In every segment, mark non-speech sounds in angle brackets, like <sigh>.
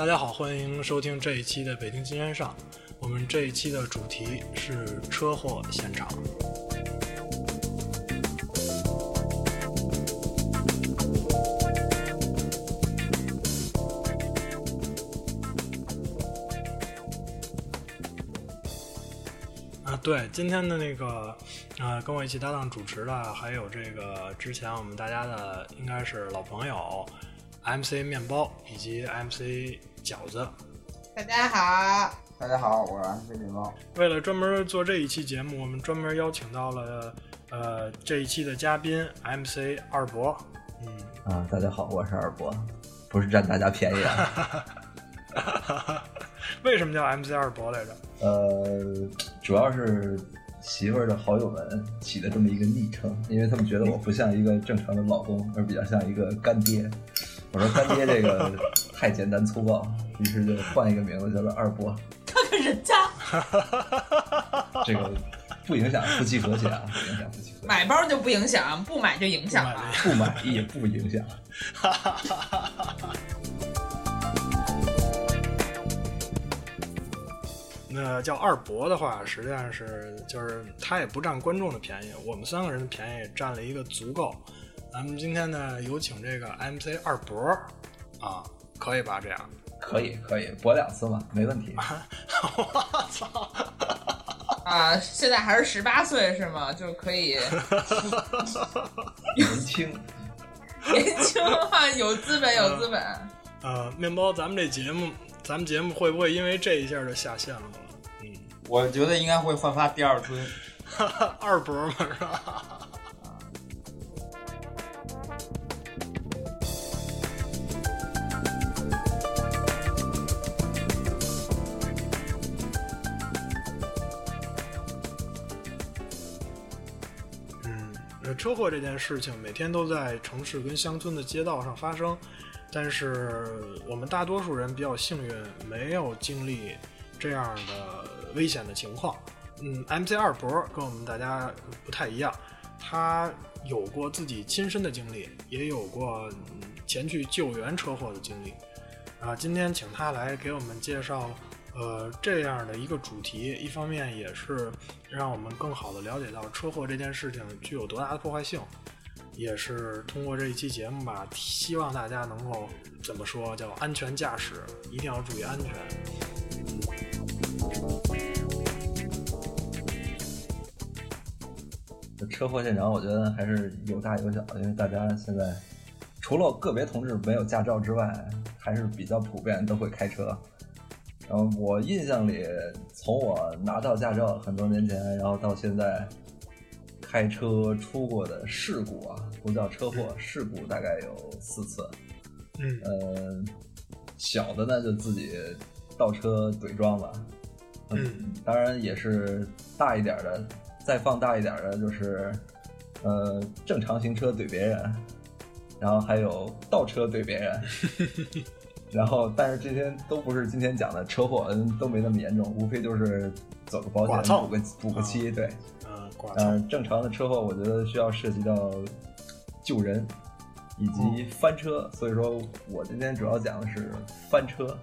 大家好，欢迎收听这一期的北京金山上。我们这一期的主题是车祸现场。啊，对，今天的那个，呃，跟我一起搭档主持的，还有这个之前我们大家的应该是老朋友，MC 面包以及 MC 饺子。大家好，大家好，我是 MC 面包。为了专门做这一期节目，我们专门邀请到了呃这一期的嘉宾 MC 二博。嗯啊，大家好，我是二博，不是占大家便宜啊。<laughs> 为什么叫 MC 二博来着？呃，主要是媳妇儿的好友们起的这么一个昵称，因为他们觉得我不像一个正常的老公，而比较像一个干爹。我说干爹这个太简单粗暴，于是就换一个名字叫做二博。看看人家这个不影响夫妻和谐啊，不影响夫妻和谐。买包就不影响，不买就影响了。不买也不影响。<laughs> 那叫二博的话，实际上是就是他也不占观众的便宜，我们三个人的便宜占了一个足够。咱们今天呢，有请这个 MC 二博啊，可以吧？这样 <laughs> 可以，可以博两次嘛，没问题。<laughs> 我操！啊，现在还是十八岁是吗？就可以年轻，<laughs> 年轻啊，有资本，有资本。呃，面包，咱们这节目，咱们节目会不会因为这一下就下线了？嗯，我觉得应该会焕发第二春。二博嘛，是吧？车祸这件事情每天都在城市跟乡村的街道上发生，但是我们大多数人比较幸运，没有经历这样的危险的情况。嗯，MC 二博跟我们大家不太一样，他有过自己亲身的经历，也有过、嗯前去救援车祸的经历。啊，今天请他来给我们介绍，呃，这样的一个主题，一方面也是让我们更好的了解到车祸这件事情具有多大的破坏性，也是通过这一期节目吧，希望大家能够怎么说叫安全驾驶，一定要注意安全。车祸现场，我觉得还是有大有小，因为大家现在除了个别同志没有驾照之外，还是比较普遍都会开车。然后我印象里，从我拿到驾照很多年前，然后到现在，开车出过的事故啊，不叫车祸，事故大概有四次。嗯。呃，小的呢就自己倒车怼撞了，嗯，当然也是大一点的，再放大一点的就是，呃，正常行车怼别人，然后还有倒车怼别人，<laughs> 然后但是这些都不是今天讲的车祸，嗯，都没那么严重，无非就是走个保险补个补个漆，对，呃，剐但是蹭，正常的车祸，我觉得需要涉及到救人以及翻车，所以说我今天主要讲的是翻车。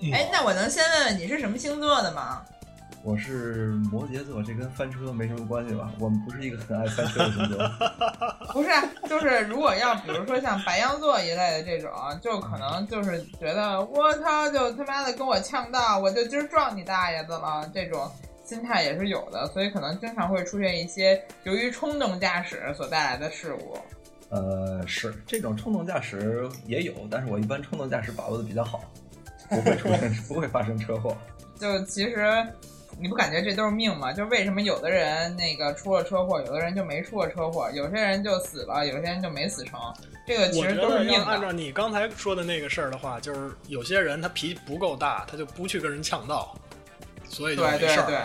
嗯哎，那我能先问问你是什么星座的吗？我是摩羯座，这跟翻车没什么关系吧？我们不是一个很爱翻车的星座。<laughs> 不是，就是如果要比如说像白羊座一类的这种，就可能就是觉得我操，就他妈的跟我呛到，我就今儿撞你大爷的了，这种心态也是有的，所以可能经常会出现一些由于冲动驾驶所带来的事故。呃，是这种冲动驾驶也有，但是我一般冲动驾驶把握的比较好，不会出现 <laughs> 不会发生车祸。就其实你不感觉这都是命吗？就为什么有的人那个出了车祸，有的人就没出过车祸，有些人就死了，有些人就没死成，这个其实都是命按照。你刚才说的那个事儿的话，就是有些人他脾气不够大，他就不去跟人呛道，所以就对没事儿。对对，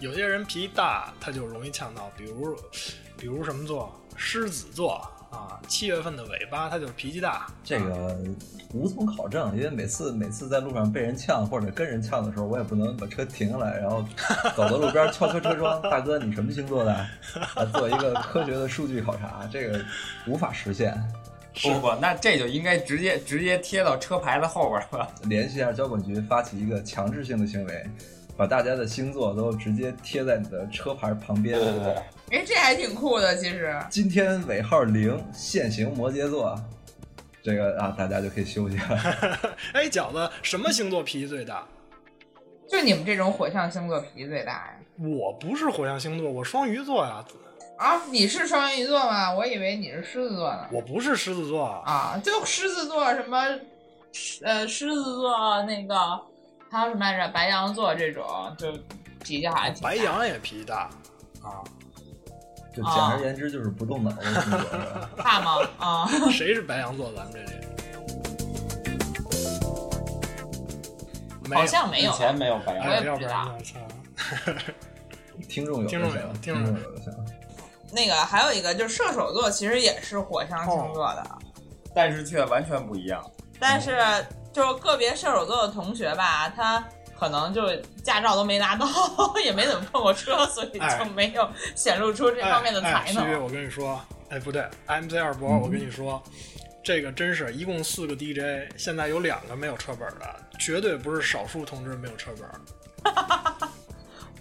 有些人脾气大，他就容易呛到，比如，比如什么座，狮子座啊，七月份的尾巴，他就是脾气大。这个无从考证，因为每次每次在路上被人呛或者跟人呛的时候，我也不能把车停下来，然后走到路边敲敲车窗，大哥你什么星座的？啊，做一个科学的数据考察，这个无法实现。不不，那这就应该直接直接贴到车牌的后边儿了。<laughs> 联系一下交管局，发起一个强制性的行为，把大家的星座都直接贴在你的车牌旁边。对对对，哎，这还挺酷的，其实。今天尾号零，现行摩羯座，这个啊，大家就可以休息了。<laughs> 哎，饺子，什么星座脾气最大？就你们这种火象星座脾气最大呀？我不是火象星座，我双鱼座呀。啊，你是双鱼座吗？我以为你是狮子座呢。我不是狮子座啊，就狮子座什么，呃，狮子座那个还有什么来着？白羊座这种就脾气还挺大。白羊也脾气大啊，就简而言之就是不动脑的星座是吧？<laughs> 大吗？啊，<laughs> 谁是白羊座？咱们这里好像没有，以前没有白羊我也不不知道。操！听众有听众就行有听众有有就行。那个还有一个就是射手座，其实也是火象星座的，但是却完全不一样。但是就是个别射手座的同学吧，他可能就驾照都没拿到，<laughs> 也没怎么碰过车，所以就没有显露出这方面的才哎哎，能。徐我跟你说，哎，不对，MC 二博，我跟你说，这个真是一共四个 DJ，现在有两个没有车本的，绝对不是少数同志没有车本。<laughs>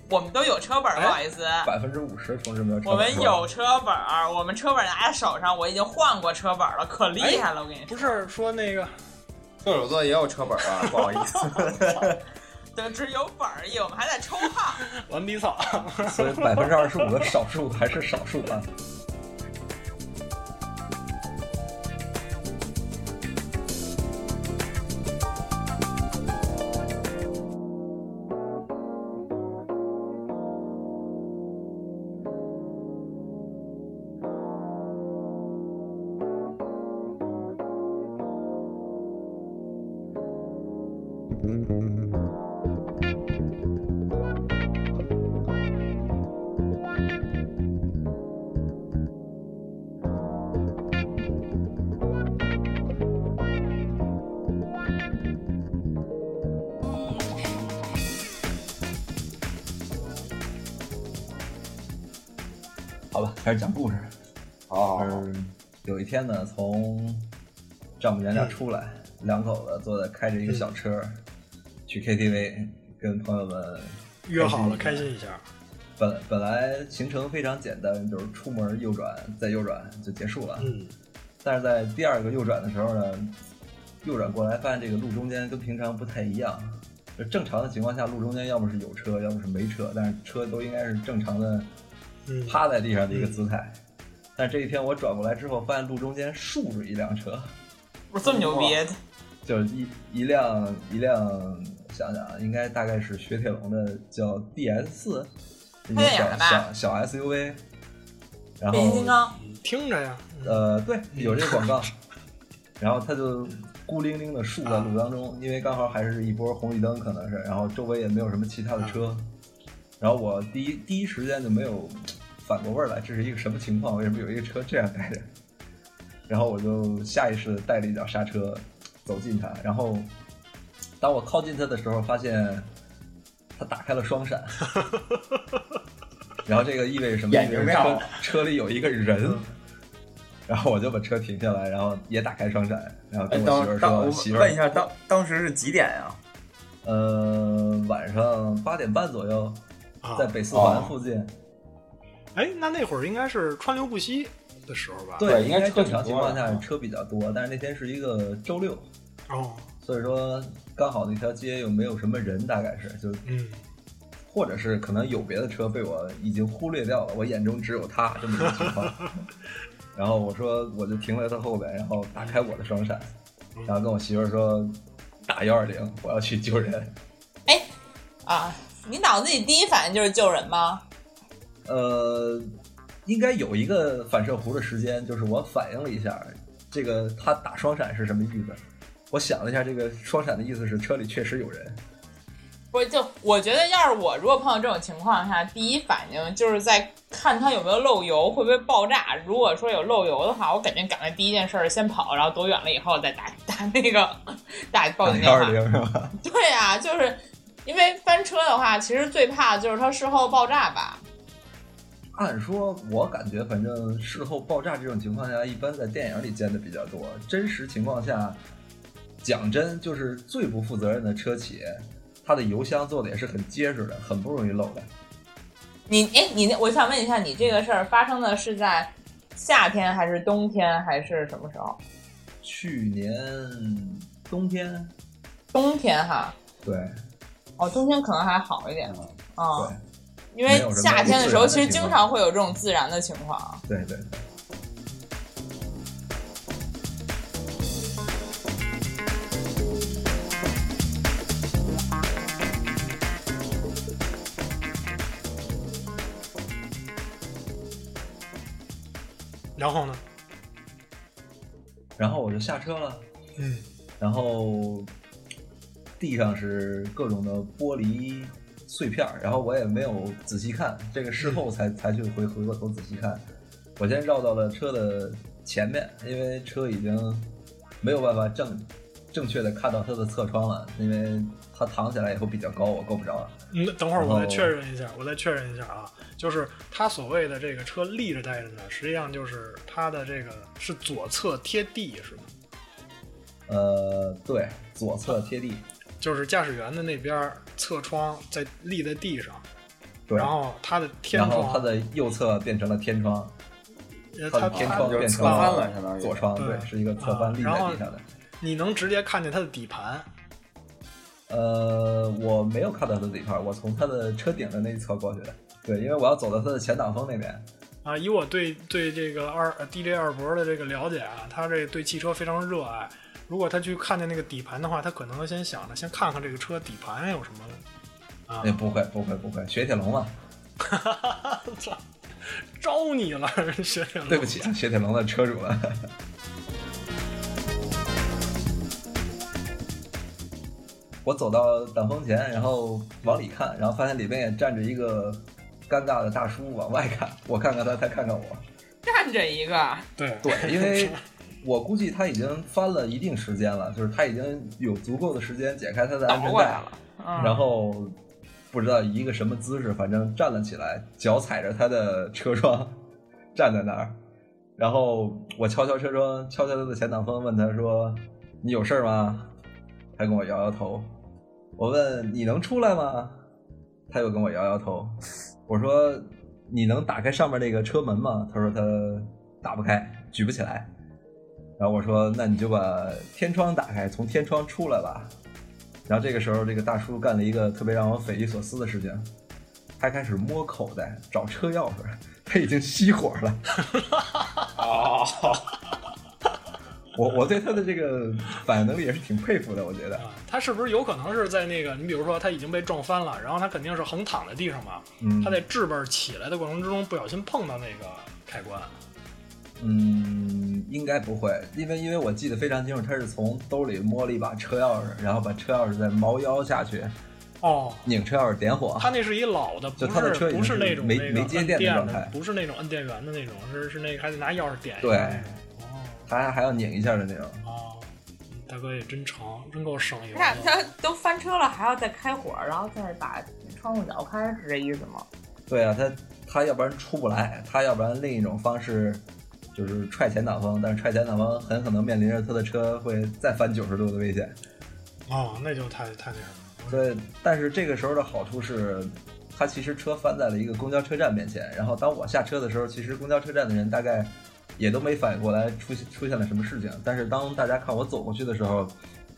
我们都有车本儿，不好意思。百分之五十同志没有车本我们有车本儿，我们车本儿拿在手上，我已经换过车本儿了，可厉害了！我跟你说，不是说那个射手座也有车本啊，不好意思。<laughs> 得只有本儿而已，我们还在抽号。<laughs> 顽皮草，所以百分之二十五的少数还是少数啊。好吧，开始讲故事。好好好，是有一天呢，从丈母娘家出来，两口子坐在开着一个小车，去 KTV 跟朋友们约好了开心一下。本本来行程非常简单，就是出门右转再右转就结束了。嗯，但是在第二个右转的时候呢，右转过来发现这个路中间跟平常不太一样。就正常的情况下，路中间要么是有车，要么是没车，但是车都应该是正常的嗯趴在地上的一个姿态。但这一天我转过来之后，发现路中间竖着一辆车，不是这么牛逼，就是一一辆一辆，想想啊，应该大概是雪铁龙的叫 DS 四，一个小小小 SUV，然后变形金后刚。听着呀，呃对，有这个广告，然后它就孤零零的竖在路当中，因为刚好还是一波红绿灯，可能是，然后周围也没有什么其他的车，然后我第一第一时间就没有反过味儿来，这是一个什么情况？为什么有一个车这样开着？然后我就下意识的带了一脚刹车，走近它，然后当我靠近它的时候，发现它打开了双闪，<laughs> 然后这个意味着什么？眼意味着车睛亮车里有一个人。然后我就把车停下来，然后也打开双闪，然后哎，跟我媳妇儿说：“当当我媳妇儿，问一下，当当时是几点呀？呃，晚上八点半左右，啊在北四环附近。哎，那那会儿应该是川流不息的时候吧？对应应该正常情况下车比较多，但是那天是一个周六，哦，所以说刚好那条街又没有什么人，大概是就嗯，或者是可能有别的车被我已经忽略掉了，我眼中只有他这么一个情况。<laughs> 然后我说我就停在他后边，然后打开我的双闪，然后跟我媳妇儿说打幺二零，我要去救人。哎啊，你脑子里第一反应就是救人吗？呃，应该有一个反射弧的时间，就是我反应了一下，这个他打双闪是什么意思？我想了一下，这个双闪的意思是车里确实有人。不是，就我觉得，要是我如果碰到这种情况下，第一反应就是在看它有没有漏油，会不会爆炸。如果说有漏油的话，我肯定赶快第一件事儿先跑，然后躲远了以后再打 <laughs> 打那个打报警电话幺二。零是吧？对啊、就是因为翻车的话，其实最怕的就是它事后爆炸吧。按说，我感觉反正事后爆炸这种情况下，一般在电影里见的比较多。真实情况下，讲真，就是最不负责任的车企，它的油箱做的也是很结实的，很不容易漏的。你哎，你那我想问一下，你这个事儿发生的是在夏天还是冬天还是什么时候？去年冬天，冬天哈。对。哦，冬天可能还好一点。啊。对。因为夏天的时候，其实经常会有这种自燃的情况。对对对。然后呢？然后我就下车了。嗯。然后地上是各种的玻璃碎片然后我也没有仔细看，这个事后才才去回回过头仔细看。我先绕到了车的前面，因为车已经没有办法正正确的看到他的侧窗了，因为他躺起来以后比较高，我够不着。嗯，等会儿我再确认一下，我再确认一下啊。就是他所谓的这个车立着待着呢，实际上就是他的这个是左侧贴地，是吗？呃，对，左侧贴地，就是驾驶员的那边侧窗在立在地上，对，然后他的天窗，然后它的右侧变成了天窗，它天窗变成了翻了，相当于左窗，对，是一个侧翻立在地上的。你能直接看见它的底盘？呃，我没有看到它的底盘，我从它的车顶的那一侧过去的。对，因为我要走到它的前挡风那边。啊，以我对对这个二 DJ 二博的这个了解啊，他这对汽车非常热爱。如果他去看见那个底盘的话，他可能先想着先看看这个车底盘有什么。啊，也不会，不会，不会，雪铁龙嘛。哈哈哈！操，招你了，雪铁龙。对不起，雪铁龙的车主了。我走到挡风前，然后往里看，然后发现里面也站着一个尴尬的大叔往外看。我看看他，他看看我。站着一个。对对，因为我估计他已经翻了一定时间了，就是他已经有足够的时间解开他的安全带了，然后不知道以一个什么姿势，反正站了起来，脚踩着他的车窗站在那儿。然后我敲敲车窗，敲敲他的前挡风，问他说：“你有事儿吗？”他跟我摇摇头。我问你能出来吗？他又跟我摇摇头。我说你能打开上面那个车门吗？他说他打不开，举不起来。然后我说那你就把天窗打开，从天窗出来吧。然后这个时候，这个大叔干了一个特别让我匪夷所思的事情，他开始摸口袋找车钥匙，他已经熄火了。<laughs> <laughs> 哦。<laughs> 我我对他的这个反应能力也是挺佩服的，我觉得。啊，他是不是有可能是在那个？你比如说他已经被撞翻了，然后他肯定是横躺在地上嘛。嗯。他在置备起来的过程之中不小心碰到那个开关。嗯，应该不会，因为因为我记得非常清楚，他是从兜里摸了一把车钥匙，然后把车钥匙再猫腰下去。哦。拧车钥匙点火。他那是一老的，就他的车不是那种没没接电的状态，不是那种摁电源的那种，是是那个还得拿钥匙点。对。还还要拧一下的那种啊，大哥也真长，真够省油。那他都翻车了，还要再开火，然后再把窗户摇开，是这意思吗？对啊，他他要不然出不来，他要不然另一种方式就是踹前挡风，但是踹前挡风很可能面临着他的车会再翻九十度的危险。哦，那就太太那什么。对，但是这个时候的好处是，他其实车翻在了一个公交车站面前，然后当我下车的时候，其实公交车站的人大概。也都没反应过来出出现了什么事情，但是当大家看我走过去的时候，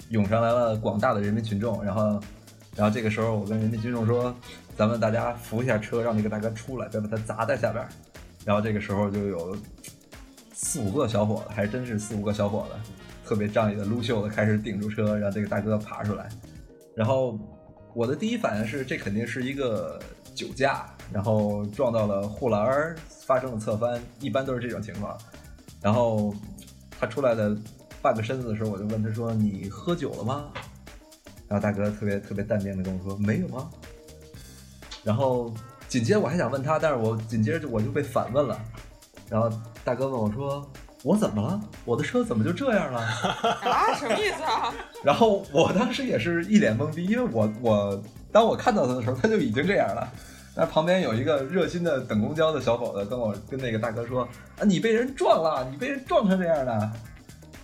涌上来了广大的人民群众，然后，然后这个时候我跟人民群众说：“咱们大家扶一下车，让那个大哥出来，别把他砸在下边。”然后这个时候就有四五个小伙子，还真是四五个小伙子，特别仗义的撸袖子开始顶住车，让这个大哥爬出来。然后我的第一反应是，这肯定是一个酒驾，然后撞到了护栏儿。发生了侧翻，一般都是这种情况。然后他出来的半个身子的时候，我就问他说：“你喝酒了吗？”然后大哥特别特别淡定的跟我说：“没有啊。”然后紧接着我还想问他，但是我紧接着我就被反问了。然后大哥问我说：“我怎么了？我的车怎么就这样了？”啊，什么意思啊？<laughs> 然后我当时也是一脸懵逼，因为我我当我看到他的时候，他就已经这样了。那旁边有一个热心的等公交的小伙子跟我跟那个大哥说：“啊，你被人撞了，你被人撞成这样的。”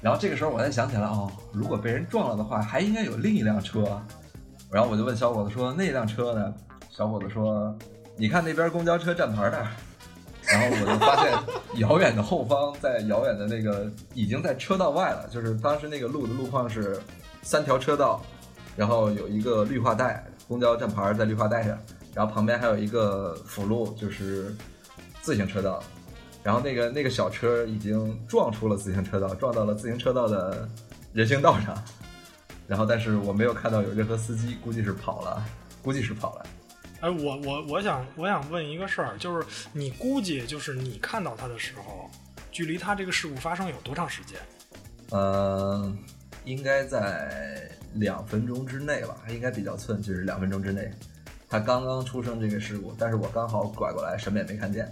然后这个时候我才想起来，哦，如果被人撞了的话，还应该有另一辆车。然后我就问小伙子说：“那辆车呢？”小伙子说：“你看那边公交车站牌那儿。”然后我就发现遥远的后方，在遥远的那个已经在车道外了，就是当时那个路的路况是三条车道，然后有一个绿化带，公交站牌在绿化带上。然后旁边还有一个辅路，就是自行车道，然后那个那个小车已经撞出了自行车道，撞到了自行车道的人行道上，然后但是我没有看到有任何司机，估计是跑了，估计是跑了。哎，我我我想我想问一个事儿，就是你估计就是你看到他的时候，距离他这个事故发生有多长时间？呃，应该在两分钟之内吧，应该比较寸，就是两分钟之内。他刚刚出生这个事故，但是我刚好拐过来，什么也没看见。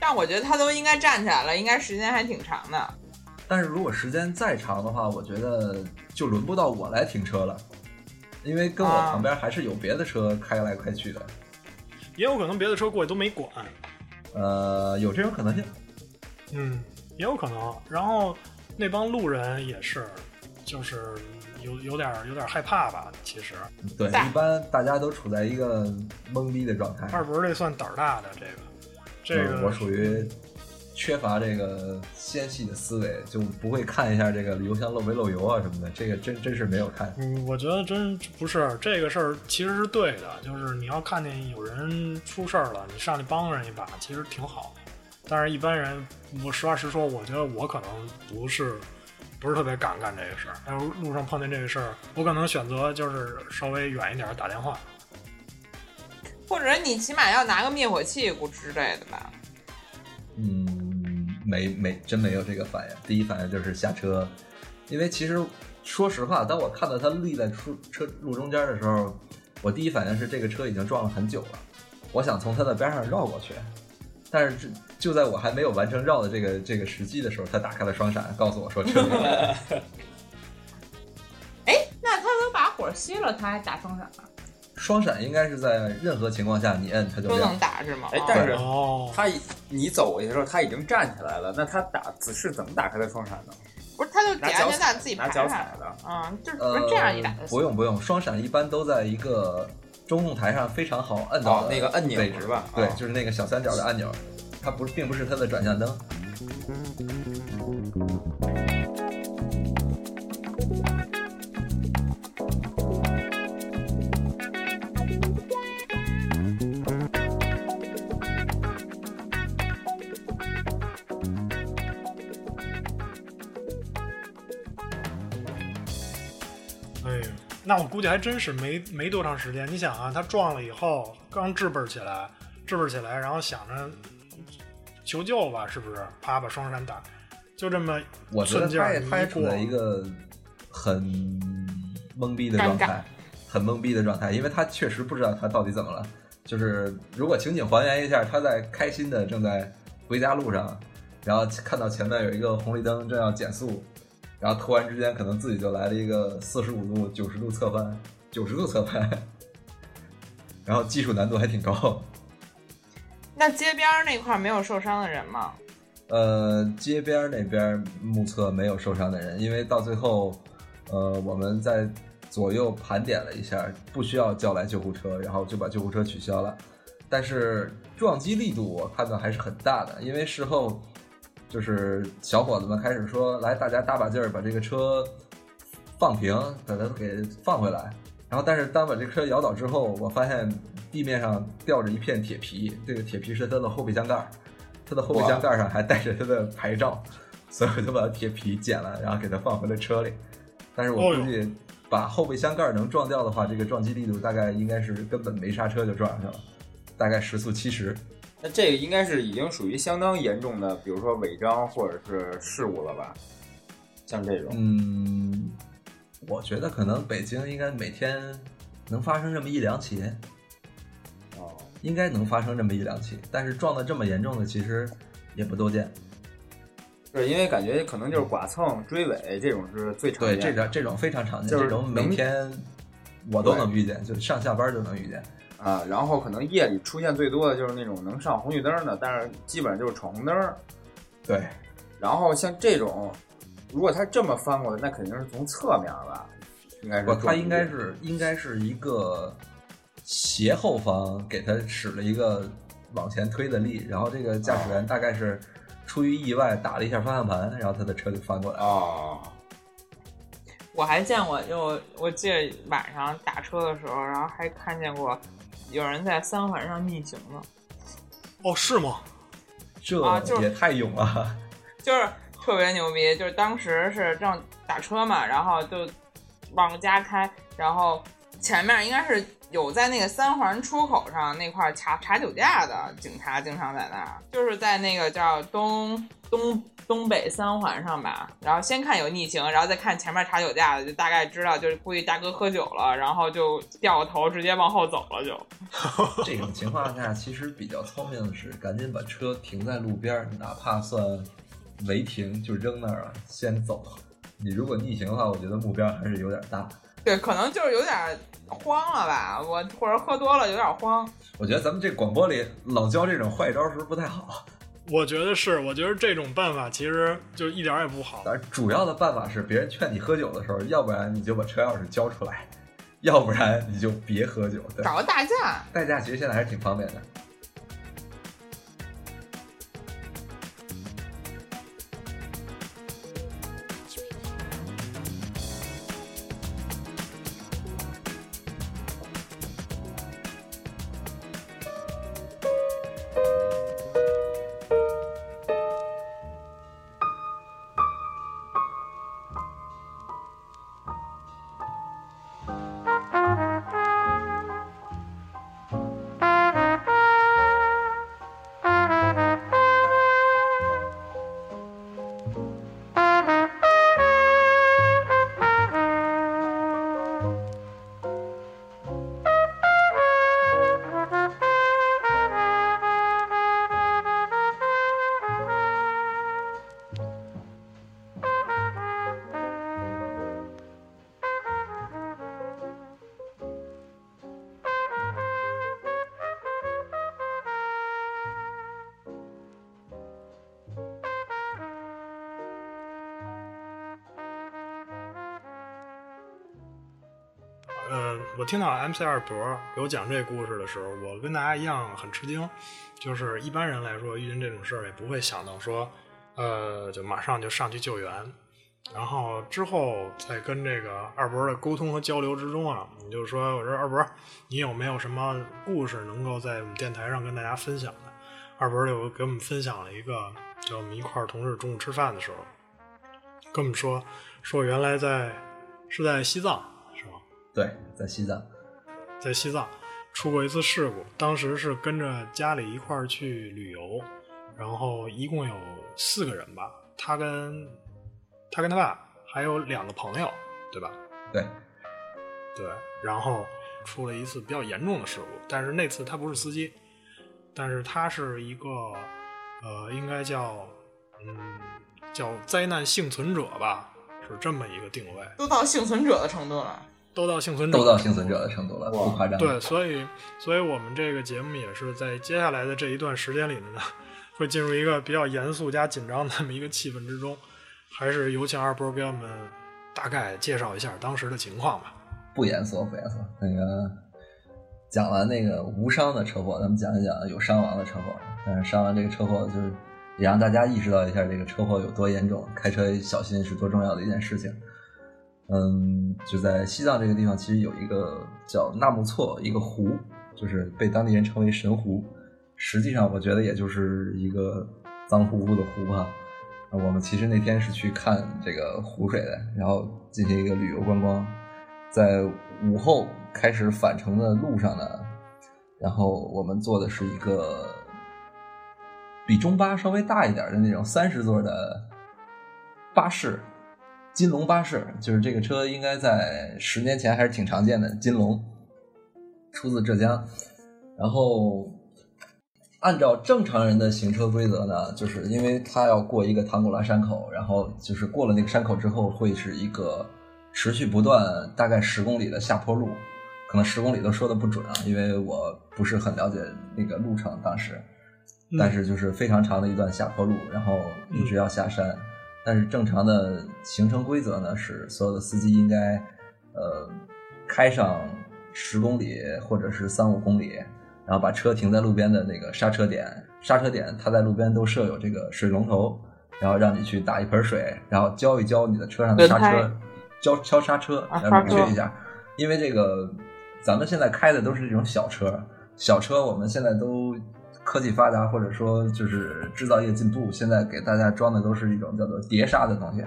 但我觉得他都应该站起来了，应该时间还挺长的。但是如果时间再长的话，我觉得就轮不到我来停车了，因为跟我旁边还是有别的车开来开去的。也有可能别的车过去都没管。呃，有这种可能性。嗯，也有可能。然后那帮路人也是，就是。有有点有点害怕吧，其实。对，一般大家都处在一个懵逼的状态。二伯这算胆儿大的，这个，这个我属于缺乏这个纤细的思维，就不会看一下这个油箱漏没漏油啊什么的。这个真真是没有看。嗯，我觉得真不是这个事儿，其实是对的。就是你要看见有人出事儿了，你上去帮人一把，其实挺好。但是，一般人，我实话实说，我觉得我可能不是。不是特别敢干这个事儿，但是路上碰见这个事儿，我可能选择就是稍微远一点打电话，或者你起码要拿个灭火器之类的吧。嗯，没没真没有这个反应，第一反应就是下车，因为其实说实话，当我看到他立在出车路中间的时候，我第一反应是这个车已经撞了很久了，我想从他的边上绕过去。但是就在我还没有完成绕的这个这个时机的时候，他打开了双闪，告诉我说车来 <laughs> 哎，那他都把火熄了，他还打双闪吗？双闪应该是在任何情况下你摁它就都能打是吗？哎，但是他你走过去的时候他已经站起来了，那他打子是怎么打开的双闪呢？不是，他就点安全带自己拿脚踩的。嗯，就是不是这样一打不用不用，双闪一般都在一个。中控台上非常好摁到那个按钮是吧？对，就是那个小三角的按钮，它不并不是它的转向灯。那我估计还真是没没多长时间。你想啊，他撞了以后刚支棱起来，支棱起来，然后想着求救吧，是不是？啪，把双闪打，就这么我觉得他也他也处在一个很懵逼的状态，很懵逼的状态，因为他确实不知道他到底怎么了。就是如果情景还原一下，他在开心的正在回家路上，然后看到前面有一个红绿灯正要减速。然后突然之间，可能自己就来了一个四十五度、九十度侧翻，九十度侧翻，<laughs> 然后技术难度还挺高。那街边那块没有受伤的人吗？呃，街边那边目测没有受伤的人，因为到最后，呃，我们在左右盘点了一下，不需要叫来救护车，然后就把救护车取消了。但是撞击力度我看到还是很大的，因为事后。就是小伙子们开始说：“来，大家大把劲儿把这个车放平，把它给放回来。”然后，但是当把这车摇倒之后，我发现地面上吊着一片铁皮，这个铁皮是它的后备箱盖，它的后备箱盖上还带着它的牌照，所以我就把铁皮剪了，然后给它放回了车里。但是我估计把后备箱盖能撞掉的话，这个撞击力度大概应该是根本没刹车就撞上去了，大概时速七十。那这个应该是已经属于相当严重的，比如说违章或者是事故了吧？像这种，嗯，我觉得可能北京应该每天能发生这么一两起，哦，应该能发生这么一两起，但是撞的这么严重的其实也不多见。对，因为感觉可能就是剐蹭、追尾这种是最常见，对，这种这种非常常见，这种每天我都能遇见，就上下班就能遇见。啊，然后可能夜里出现最多的就是那种能上红绿灯的，但是基本上就是闯红灯儿。对，然后像这种，如果他这么翻过来，那肯定是从侧面吧，应该是他应该是应该是一个斜后方给他使了一个往前推的力，然后这个驾驶员大概是出于意外打了一下方向盘，然后他的车就翻过来了。哦，我还见过，就我记得晚上打车的时候，然后还看见过有人在三环上逆行呢，哦，是吗？这也太勇了！<laughs> 就是特别牛逼。就是当时是正打车嘛，然后就往家开，然后前面应该是有在那个三环出口上那块儿查查酒驾的警察，经常在那儿，就是在那个叫东东东北三环上吧。然后先看有逆行，然后再看前面查酒驾的，就大概知道就是估计大哥喝酒了，然后就掉个头直接往后走了就。<laughs> 这种情况下，其实比较聪明的是赶紧把车停在路边儿，哪怕算违停，就扔那儿了，先走。你如果逆行的话，我觉得目标还是有点大。对，可能就是有点慌了吧，我或者喝多了有点慌。我觉得咱们这广播里老教这种坏招是不是不太好？<laughs> 我觉得是，我觉得这种办法其实就一点儿也不好。但是主要的办法是，别人劝你喝酒的时候，要不然你就把车钥匙交出来，要不然你就别喝酒。对，找个代驾，代驾其实现在还是挺方便的。听到 MC 二博给我讲这故事的时候，我跟大家一样很吃惊。就是一般人来说，遇见这种事儿也不会想到说，呃，就马上就上去救援。然后之后在跟这个二博的沟通和交流之中啊，你就说，我说二博，你有没有什么故事能够在我们电台上跟大家分享的？二博就给我们分享了一个，就我们一块儿同事中午吃饭的时候，跟我们说，说原来在是在西藏？对，在西藏，在西藏出过一次事故，当时是跟着家里一块儿去旅游，然后一共有四个人吧，他跟他跟他爸还有两个朋友，对吧？对，对，然后出了一次比较严重的事故，但是那次他不是司机，但是他是一个呃，应该叫嗯叫灾难幸存者吧，是这么一个定位，都到幸存者的程度了。都到幸存者都到幸存者的程度了，不夸张。对，所以，所以我们这个节目也是在接下来的这一段时间里面呢，<laughs> 会进入一个比较严肃加紧张的这么一个气氛之中。还是有请二波给我们大概介绍一下当时的情况吧。不严肃，不严肃。那个讲完那个无伤的车祸，咱们讲一讲有伤亡的车祸。但是伤完这个车祸，就是也让大家意识到一下这个车祸有多严重，开车小心是多重要的一件事情。嗯，就在西藏这个地方，其实有一个叫纳木错一个湖，就是被当地人称为神湖。实际上，我觉得也就是一个脏乎乎的湖吧。我们其实那天是去看这个湖水的，然后进行一个旅游观光。在午后开始返程的路上呢，然后我们坐的是一个比中巴稍微大一点的那种三十座的巴士，金龙巴士，就是这个车应该在十年前还是挺常见的。金龙出自浙江，然后按照正常人的行车规则呢，就是因为它要过一个唐古拉山口，然后就是过了那个山口之后，会是一个持续不断大概十公里的下坡路，可能十公里都说的不准啊，因为我不是很了解那个路程当时，但是就是非常长的一段下坡路，然后一直要下山。但是正常的行程规则呢是，所有的司机应该呃开上十公里或者是三五公里，然后把车停在路边的那个刹车点，刹车点它在路边都设有这个水龙头，然后让你去打一盆水，然后浇一浇你的车上的刹车，浇敲刹车，来冷却一下。因为这个咱们现在开的都是这种小车，小车我们现在都。科技发达，或者说就是制造业进步，现在给大家装的都是一种叫做碟刹的东西。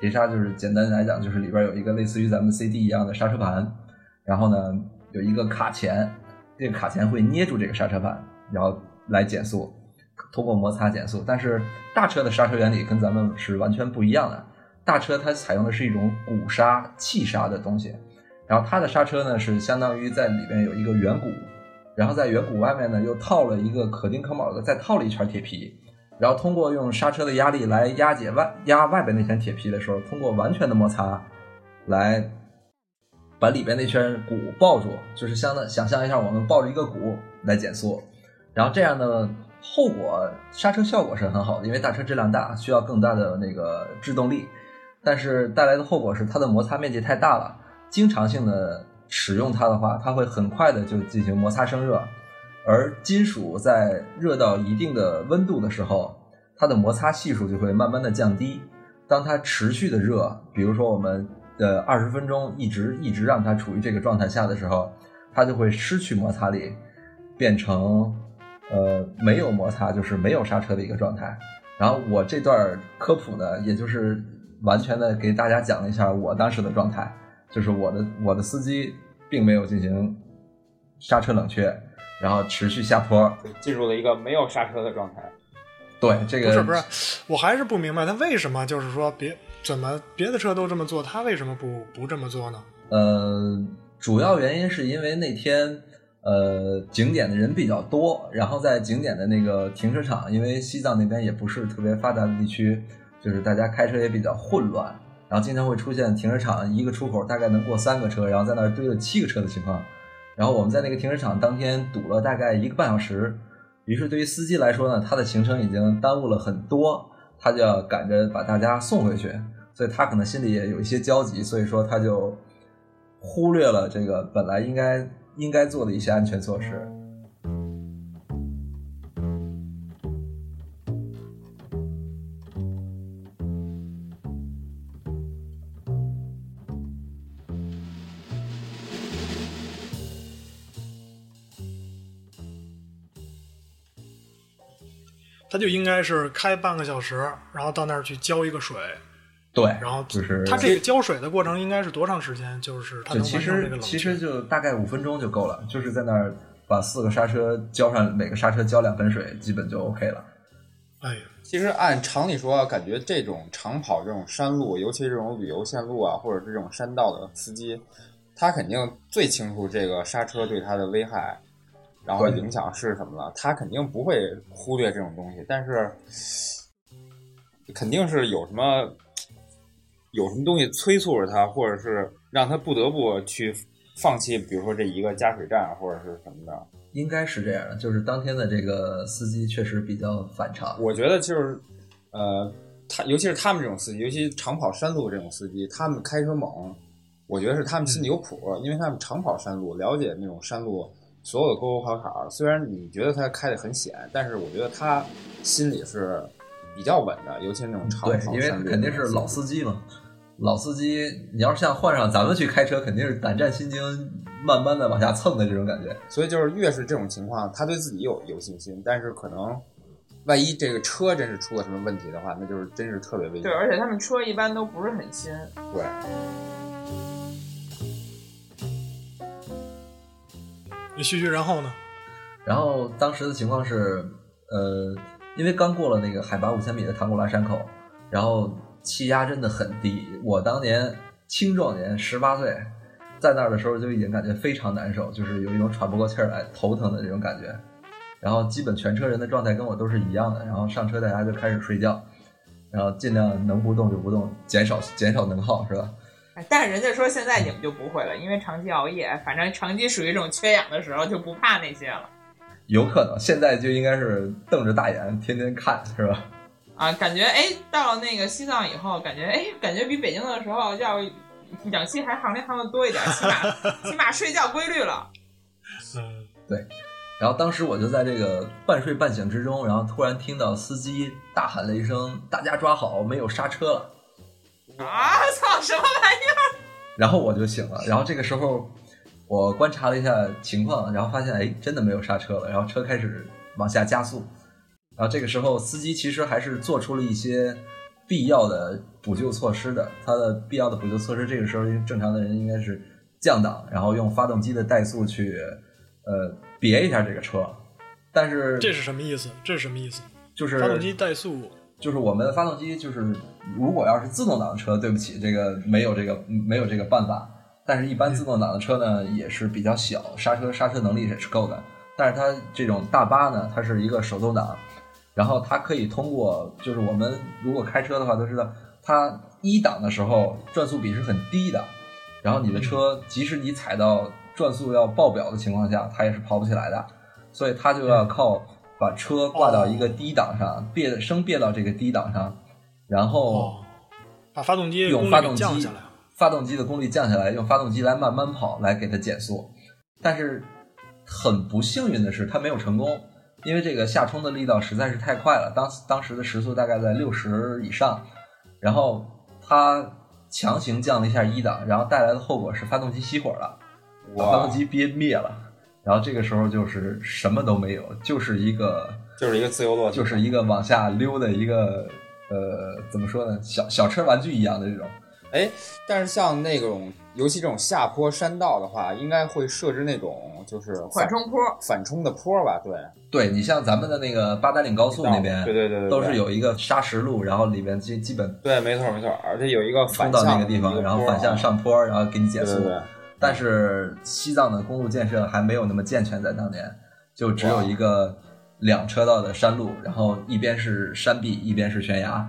碟刹就是简单来讲，就是里边有一个类似于咱们 CD 一样的刹车盘，然后呢有一个卡钳，这个卡钳会捏住这个刹车盘，然后来减速，通过摩擦减速。但是大车的刹车原理跟咱们是完全不一样的，大车它采用的是一种鼓刹、气刹的东西，然后它的刹车呢是相当于在里边有一个圆鼓。然后在圆鼓外面呢，又套了一个可钉可铆的，再套了一圈铁皮，然后通过用刹车的压力来压解外压外边那圈铁皮的时候，通过完全的摩擦，来把里边那圈鼓抱住，就是相当想象一下，我们抱着一个鼓来减速，然后这样的后果刹车效果是很好的，因为大车质量大，需要更大的那个制动力，但是带来的后果是它的摩擦面积太大了，经常性的。使用它的话，它会很快的就进行摩擦生热，而金属在热到一定的温度的时候，它的摩擦系数就会慢慢的降低。当它持续的热，比如说我们的二十分钟一直一直让它处于这个状态下的时候，它就会失去摩擦力，变成呃没有摩擦，就是没有刹车的一个状态。然后我这段科普呢，也就是完全的给大家讲了一下我当时的状态。就是我的我的司机并没有进行刹车冷却，然后持续下坡，进入了一个没有刹车的状态。对，这个不是不是，我还是不明白他为什么就是说别怎么别的车都这么做，他为什么不不这么做呢？呃，主要原因是因为那天呃景点的人比较多，然后在景点的那个停车场，因为西藏那边也不是特别发达的地区，就是大家开车也比较混乱。然后经常会出现停车场一个出口大概能过三个车，然后在那儿堆了七个车的情况。然后我们在那个停车场当天堵了大概一个半小时。于是对于司机来说呢，他的行程已经耽误了很多，他就要赶着把大家送回去，所以他可能心里也有一些焦急，所以说他就忽略了这个本来应该应该做的一些安全措施。就应该是开半个小时，然后到那儿去浇一个水，对，然后就是他这个浇水的过程应该是多长时间？就是它能其实其实就大概五分钟就够了，就是在那儿把四个刹车浇上，每个刹车浇两盆水，基本就 OK 了。哎呀，其实按常理说，感觉这种长跑这种山路，尤其这种旅游线路啊，或者是这种山道的司机，他肯定最清楚这个刹车对他的危害。然后影响是什么了？他肯定不会忽略这种东西，但是肯定是有什么有什么东西催促着他，或者是让他不得不去放弃，比如说这一个加水站或者是什么的。应该是这样的，就是当天的这个司机确实比较反常。我觉得就是呃，他尤其是他们这种司机，尤其长跑山路这种司机，他们开车猛，我觉得是他们心里有谱，因为他们长跑山路，了解那种山路。所有的沟沟坎坎，虽然你觉得他开的很险，但是我觉得他心里是比较稳的，尤其是那种长跑对，因为肯定是老司机嘛。老司机，你要是像换上咱们去开车，肯定是胆战心惊，慢慢的往下蹭的这种感觉。所以就是越是这种情况，他对自己有有信心，但是可能万一这个车真是出了什么问题的话，那就是真是特别危险。对，而且他们车一般都不是很新。对。继续，然后呢？然后当时的情况是，呃，因为刚过了那个海拔五千米的唐古拉山口，然后气压真的很低。我当年青壮年，十八岁，在那儿的时候就已经感觉非常难受，就是有一种喘不过气来、头疼的这种感觉。然后基本全车人的状态跟我都是一样的。然后上车大家就开始睡觉，然后尽量能不动就不动，减少减少能耗，是吧？但是人家说现在你们就不会了，因为长期熬夜，反正长期属于这种缺氧的时候，就不怕那些了。有可能现在就应该是瞪着大眼天天看，是吧？啊，感觉哎，到了那个西藏以后，感觉哎，感觉比北京的时候要氧气还含量含的多一点，起码 <laughs> 起码睡觉规律了。嗯，对。然后当时我就在这个半睡半醒之中，然后突然听到司机大喊了一声：“大家抓好，没有刹车了！”啊！操，什么玩意儿？然后我就醒了。然后这个时候，我观察了一下情况，然后发现，哎，真的没有刹车了。然后车开始往下加速。然后这个时候，司机其实还是做出了一些必要的补救措施的。他的必要的补救措施，这个时候正常的人应该是降档，然后用发动机的怠速去，呃。别一下这个车，但是这是什么意思？这是什么意思？就是发动机怠速，就是我们的发动机就是，如果要是自动挡的车，对不起，这个没有这个没有这个办法。但是，一般自动挡的车呢，也是比较小，刹车刹车能力也是够的。但是它这种大巴呢，它是一个手动挡，然后它可以通过，就是我们如果开车的话都知道，它一档的时候转速比是很低的，然后你的车即使你踩到。转速要爆表的情况下，它也是跑不起来的，所以它就要靠把车挂到一个低档上，别升别到这个低档上，然后把发动机用发动机降下来，发动机的功率降下来，用发动机来慢慢跑，来给它减速。但是很不幸运的是，它没有成功，因为这个下冲的力道实在是太快了，当当时的时速大概在六十以上，然后它强行降了一下一档，然后带来的后果是发动机熄火了。把发动机憋灭了，然后这个时候就是什么都没有，就是一个就是一个自由落体，就是一个往下溜的一个呃，怎么说呢？小小车玩具一样的这种。哎，但是像那种，尤其这种下坡山道的话，应该会设置那种就是缓冲坡、反冲的坡吧？对，对你像咱们的那个八达岭高速那边，对对对，都是有一个砂石路，然后里面基基本对，没错没错，而且有一个冲到那个地方，然后反向上坡，然后给你减速。但是西藏的公路建设还没有那么健全，在当年就只有一个两车道的山路，然后一边是山壁，一边是悬崖，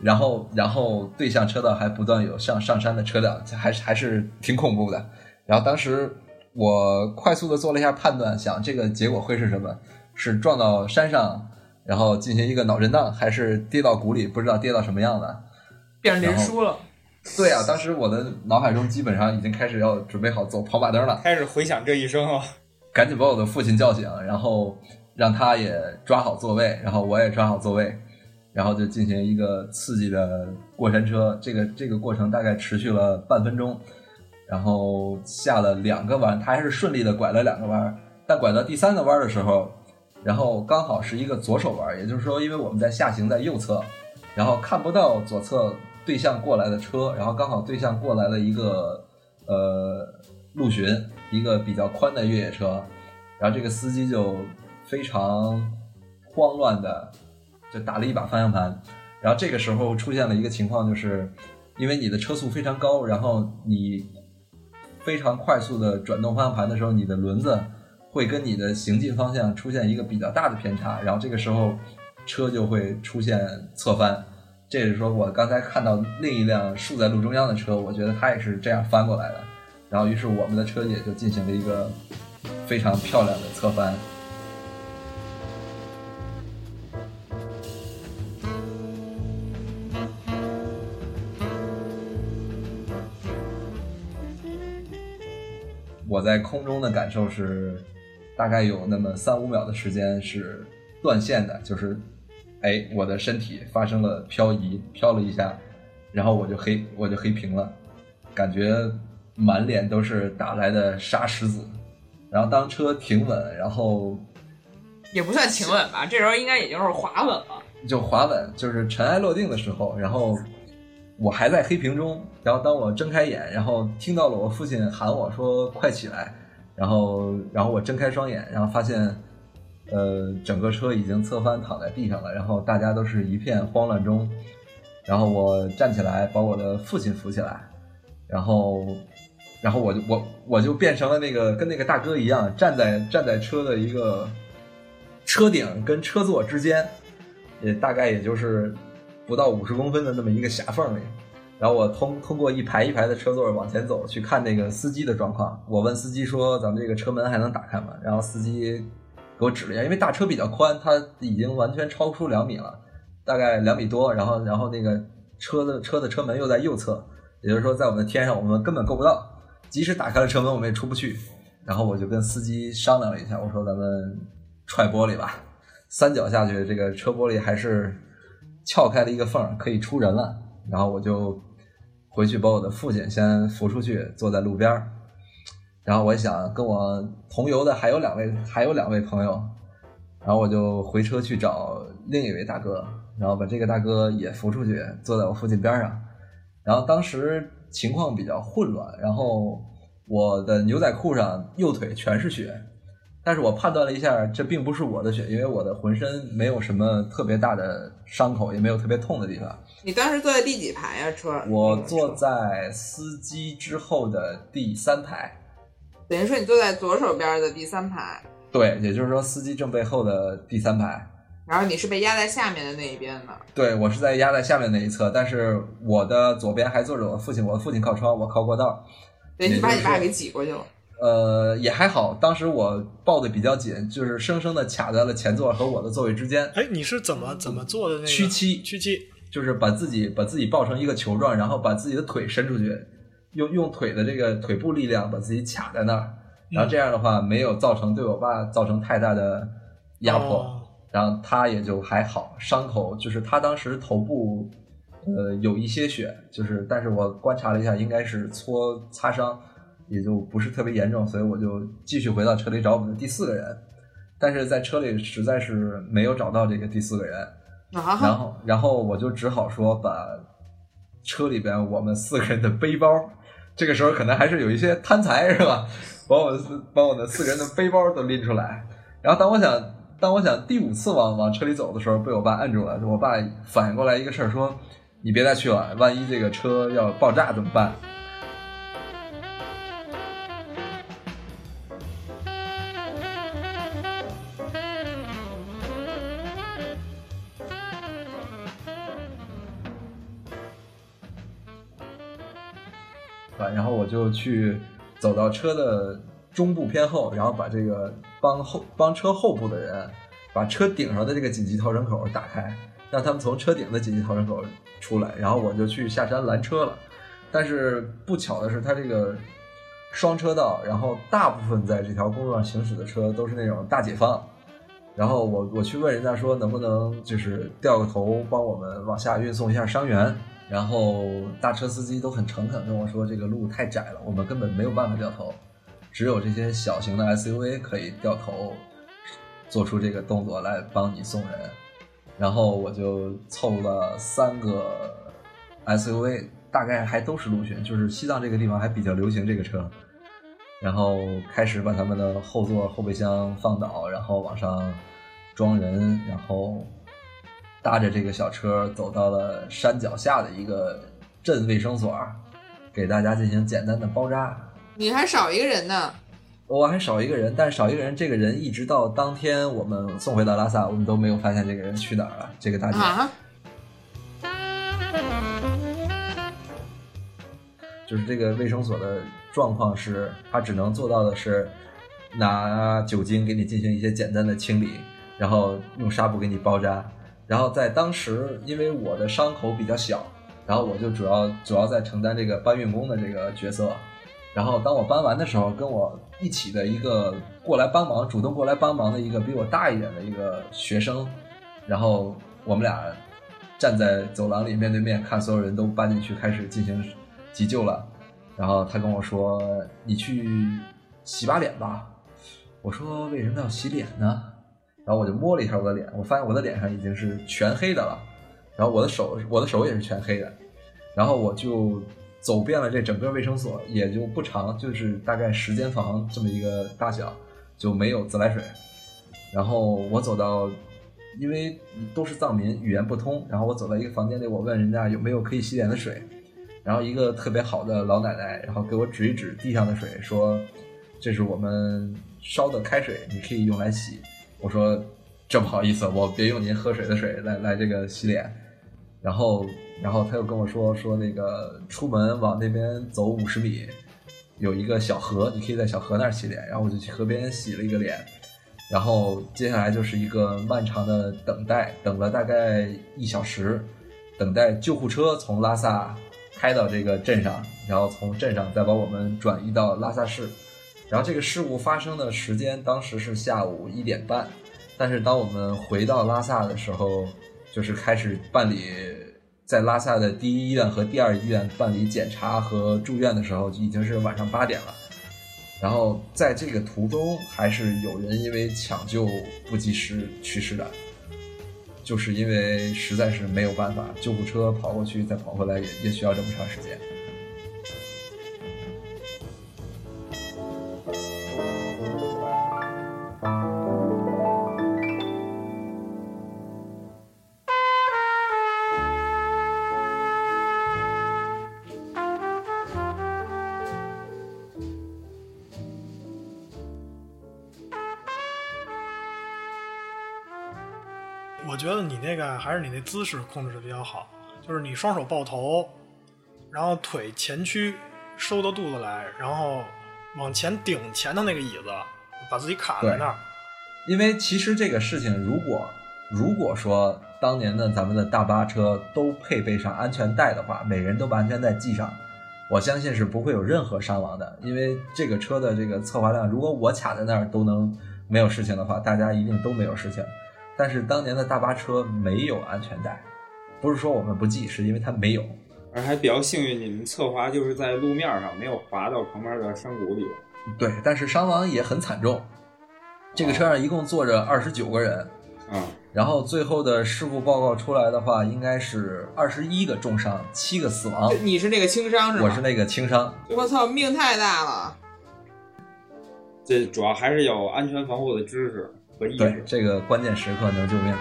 然后然后对向车道还不断有上上山的车辆，还是还是挺恐怖的。然后当时我快速的做了一下判断，想这个结果会是什么？是撞到山上，然后进行一个脑震荡，还是跌到谷里，不知道跌到什么样的，变连输了。<laughs> 对啊，当时我的脑海中基本上已经开始要准备好走跑马灯了，开始回想这一生啊，赶紧把我的父亲叫醒，然后让他也抓好座位，然后我也抓好座位，然后就进行一个刺激的过山车。这个这个过程大概持续了半分钟，然后下了两个弯，他还是顺利的拐了两个弯，但拐到第三个弯的时候，然后刚好是一个左手弯，也就是说，因为我们在下行在右侧，然后看不到左侧。对向过来的车，然后刚好对向过来了一个呃陆巡，一个比较宽的越野车，然后这个司机就非常慌乱的就打了一把方向盘，然后这个时候出现了一个情况，就是因为你的车速非常高，然后你非常快速的转动方向盘的时候，你的轮子会跟你的行进方向出现一个比较大的偏差，然后这个时候车就会出现侧翻。这是说，我刚才看到另一辆竖在路中央的车，我觉得它也是这样翻过来的，然后于是我们的车也就进行了一个非常漂亮的侧翻。我在空中的感受是，大概有那么三五秒的时间是断线的，就是。哎，我的身体发生了漂移，飘了一下，然后我就黑，我就黑屏了，感觉满脸都是打来的沙石子。然后当车停稳，然后也不算停稳吧，这时候应该也就是滑稳了。就滑稳，就是尘埃落定的时候，然后我还在黑屏中。然后当我睁开眼，然后听到了我父亲喊我说：“快起来！”然后，然后我睁开双眼，然后发现。呃，整个车已经侧翻躺在地上了，然后大家都是一片慌乱中，然后我站起来把我的父亲扶起来，然后，然后我就我我就变成了那个跟那个大哥一样站在站在车的一个车顶跟车座之间，也大概也就是不到五十公分的那么一个狭缝里，然后我通通过一排一排的车座往前走，去看那个司机的状况。我问司机说：“咱们这个车门还能打开吗？”然后司机给我指了一下，因为大车比较宽，它已经完全超出两米了，大概两米多。然后，然后那个车的车的车门又在右侧，也就是说，在我们的天上，我们根本够不到。即使打开了车门，我们也出不去。然后我就跟司机商量了一下，我说：“咱们踹玻璃吧。”三脚下去，这个车玻璃还是撬开了一个缝，可以出人了。然后我就回去把我的父亲先扶出去，坐在路边儿。然后我想跟我同游的还有两位，还有两位朋友。然后我就回车去找另一位大哥，然后把这个大哥也扶出去，坐在我父亲边上。然后当时情况比较混乱，然后我的牛仔裤上右腿全是血。但是我判断了一下，这并不是我的血，因为我的浑身没有什么特别大的伤口，也没有特别痛的地方。你当时坐在第几排呀？车？我坐在司机之后的第三排，等于说你坐在左手边的第三排。对，也就是说司机正背后的第三排。然后你是被压在下面的那一边的。对，我是在压在下面那一侧，但是我的左边还坐着我父亲，我的父亲靠窗，我靠过道。对，你把你爸给挤过去了。呃，也还好，当时我抱的比较紧，就是生生的卡在了前座和我的座位之间。哎，你是怎么怎么做的？那个屈膝，屈膝，就是把自己把自己抱成一个球状，然后把自己的腿伸出去，用用腿的这个腿部力量把自己卡在那儿，然后这样的话没有造成对我爸造成太大的压迫，哦。然后他也就还好，伤口就是他当时头部呃有一些血，就是但是我观察了一下，应该是搓擦伤。也就不是特别严重，所以我就继续回到车里找我们的第四个人，但是在车里实在是没有找到这个第四个人，啊。然后然后我就只好说把车里边我们四个人的背包，这个时候可能还是有一些贪财是吧？把我四把我的四个人的背包都拎出来，然后当我想当我想第五次往往车里走的时候，被我爸摁住了。我爸反应过来一个事儿，说：“你别再去了，万一这个车要爆炸怎么办？”我就去走到车的中部偏后，然后把这个帮后帮车后部的人把车顶上的这个紧急逃生口打开，让他们从车顶的紧急逃生口出来，然后我就去下山拦车了。但是不巧的是，它这个双车道，然后大部分在这条公路上行驶的车都是那种大解放。然后我我去问人家说能不能就是掉个头帮我们往下运送一下伤员，然后大车司机都很诚恳跟我说这个路太窄了，我们根本没有办法掉头，只有这些小型的 SUV 可以掉头，做出这个动作来帮你送人。然后我就凑了三个 SUV，大概还都是陆巡，就是西藏这个地方还比较流行这个车。然后开始把他们的后座后备箱放倒，然后往上装人，然后搭着这个小车走到了山脚下的一个镇卫生所，给大家进行简单的包扎。你还少一个人呢。我还少一个人，但是少一个人，这个人一直到当天我们送回到拉萨，我们都没有发现这个人去哪儿了。这个大姐，啊，就是这个卫生所的状况是，他只能做到的是拿酒精给你进行一些简单的清理，然后用纱布给你包扎。然后在当时，因为我的伤口比较小，然后我就主要主要在承担这个搬运工的这个角色。然后当我搬完的时候，跟我一起的一个过来帮忙、主动过来帮忙的一个比我大一点的一个学生，然后我们俩站在走廊里面对面，看所有人都搬进去，开始进行急救了。然后他跟我说：“你去洗把脸吧。”我说：“为什么要洗脸呢？”然后我就摸了一下我的脸，我发现我的脸上已经是全黑的了，然后我的手我的手也是全黑的，然后我就走遍了这整个卫生所，也就不长，就是大概十间房这么一个大小，就没有自来水。然后我走到，因为都是藏民，语言不通，然后我走到一个房间里，我问人家有没有可以洗脸的水，然后一个特别好的老奶奶，然后给我指一指地上的水，说这是我们烧的开水，你可以用来洗。我说这不好意思，我别用您喝水的水来来这个洗脸。然后然后他又跟我说说那个出门往那边走五十米，有一个小河，你可以在小河那儿洗脸。然后我就去河边洗了一个脸，然后接下来就是一个漫长的等待，等了大概一小时，等待救护车从拉萨开到这个镇上，然后从镇上再把我们转移到拉萨市。然后这个事故发生的时间当时是下午一点半，但是当我们回到拉萨的时候，就是开始办理在拉萨的第一医院和第二医院办理检查和住院的时候，就已经是晚上八点了。然后在这个途中，还是有人因为抢救不及时去世的，就是因为实在是没有办法，救护车跑过去再跑回来也也需要这么长时间。还是你那姿势控制的比较好，就是你双手抱头，然后腿前屈收到肚子来，然后往前顶前的那个椅子，把自己卡在那儿。因为其实这个事情，如果如果说当年的咱们的大巴车都配备上安全带的话，每人都把安全带系上，我相信是不会有任何伤亡的。因为这个车的这个侧滑量，如果我卡在那儿都能没有事情的话，大家一定都没有事情。但是当年的大巴车没有安全带，不是说我们不系，是因为它没有。而还比较幸运，你们侧滑就是在路面上，没有滑到旁边的山谷里。对，但是伤亡也很惨重。这个车上一共坐着二十九个人，啊、然后最后的事故报告出来的话，应该是二十一个重伤，七个死亡。你是那个轻伤是吗？我是那个轻伤。我操，命太大了！这主要还是有安全防护的知识和意对，。这个关键时刻能救命。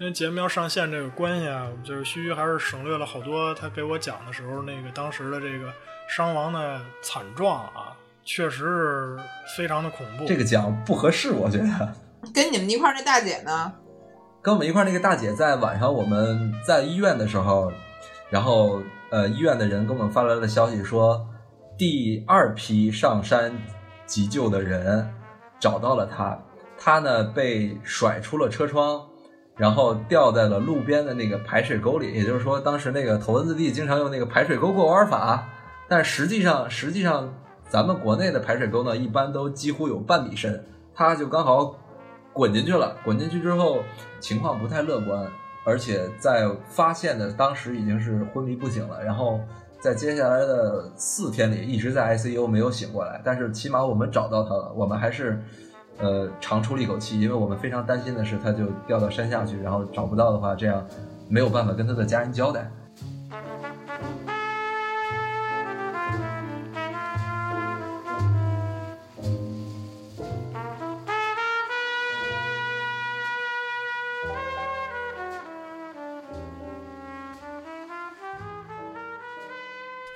因为节目要上线这个关系啊，就是须臾还是省略了好多他给我讲的时候那个当时的这个伤亡的惨状啊，确实是非常的恐怖。这个讲不合适，我觉得。跟你们一块儿那大姐呢？跟我们一块儿那个大姐在晚上我们在医院的时候，然后呃医院的人给我们发来了消息说，第二批上山急救的人找到了他，他呢被甩出了车窗，然后掉在了路边的那个排水沟里。也就是说，当时那个头文字 D 经常用那个排水沟过弯法，但实际上实际上咱们国内的排水沟呢，一般都几乎有半米深，他就刚好滚进去了。滚进去之后，情况不太乐观，而且在发现的当时已经是昏迷不醒了。然后在接下来的四天里一直在 ICU 没有醒过来，但是起码我们找到他了，我们还是呃长出了一口气，因为我们非常担心的是他就掉到山下去，然后找不到的话，这样没有办法跟他的家人交代。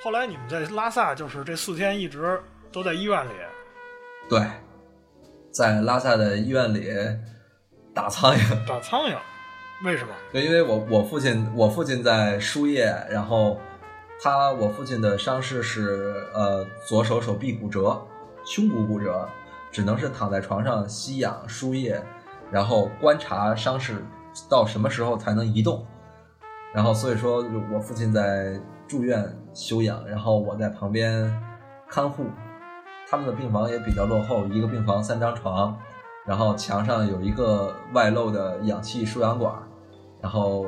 后来你们在拉萨，就是这四天一直都在医院里，对，在拉萨的医院里打苍蝇。打苍蝇，为什么？对，因为我我父亲我父亲在输液，然后他我父亲的伤势是呃左手手臂骨折，胸骨骨折，只能是躺在床上吸氧输液，然后观察伤势到什么时候才能移动。然后所以说我父亲在住院休养，然后我在旁边看护。他们的病房也比较落后，一个病房三张床，然后墙上有一个外露的氧气输氧管，然后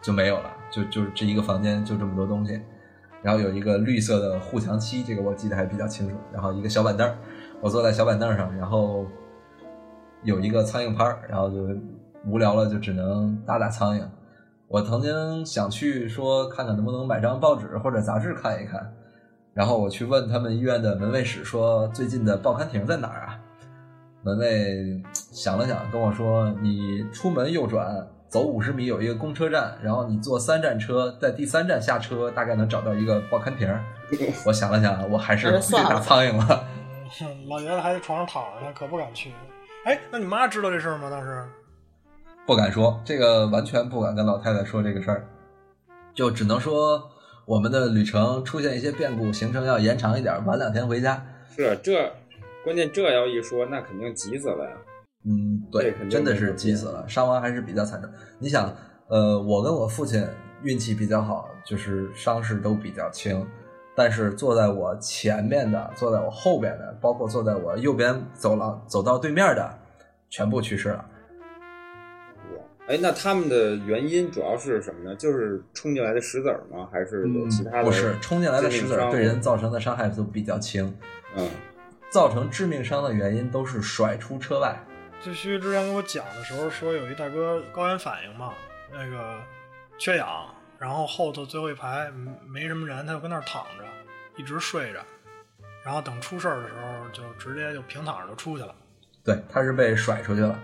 就没有了，就就这一个房间就这么多东西，然后有一个绿色的护墙漆，这个我记得还比较清楚，然后一个小板凳，我坐在小板凳上，然后有一个苍蝇拍儿，然后就无聊了就只能打打苍蝇。我曾经想去说看看能不能买张报纸或者杂志看一看，然后我去问他们医院的门卫室说最近的报刊亭在哪儿啊？门卫想了想跟我说：“你出门右转，走五十米有一个公车站，然后你坐三站车，在第三站下车，大概能找到一个报刊亭。<laughs> ”我想了想，我还是不去打苍蝇了。<laughs> 老爷子还在床上躺着呢，可不敢去。哎，那你妈知道这事儿吗？当时不敢说，这个完全不敢跟老太太说这个事儿，就只能说我们的旅程出现一些变故，行程要延长一点，晚两天回家。是这，关键这要一说，那肯定急死了呀。嗯，对，真的是急死了，伤亡还是比较惨重。你想，呃，我跟我父亲运气比较好，就是伤势都比较轻，但是坐在我前面的，坐在我后边的，包括坐在我右边走廊走到对面的，全部去世了。哎，那他们的原因主要是什么呢？就是冲进来的石子儿吗？还是有其他的？不是，冲进来的石子儿对人造成的伤害都比较轻。嗯，造成致命伤的原因都是甩出车外。这徐之前跟我讲的时候说，有一大哥高原反应嘛，那个缺氧，然后后头最后一排没什么人，他就跟那儿躺着，一直睡着，然后等出事儿的时候就直接就平躺着就出去了。对，他是被甩出去了。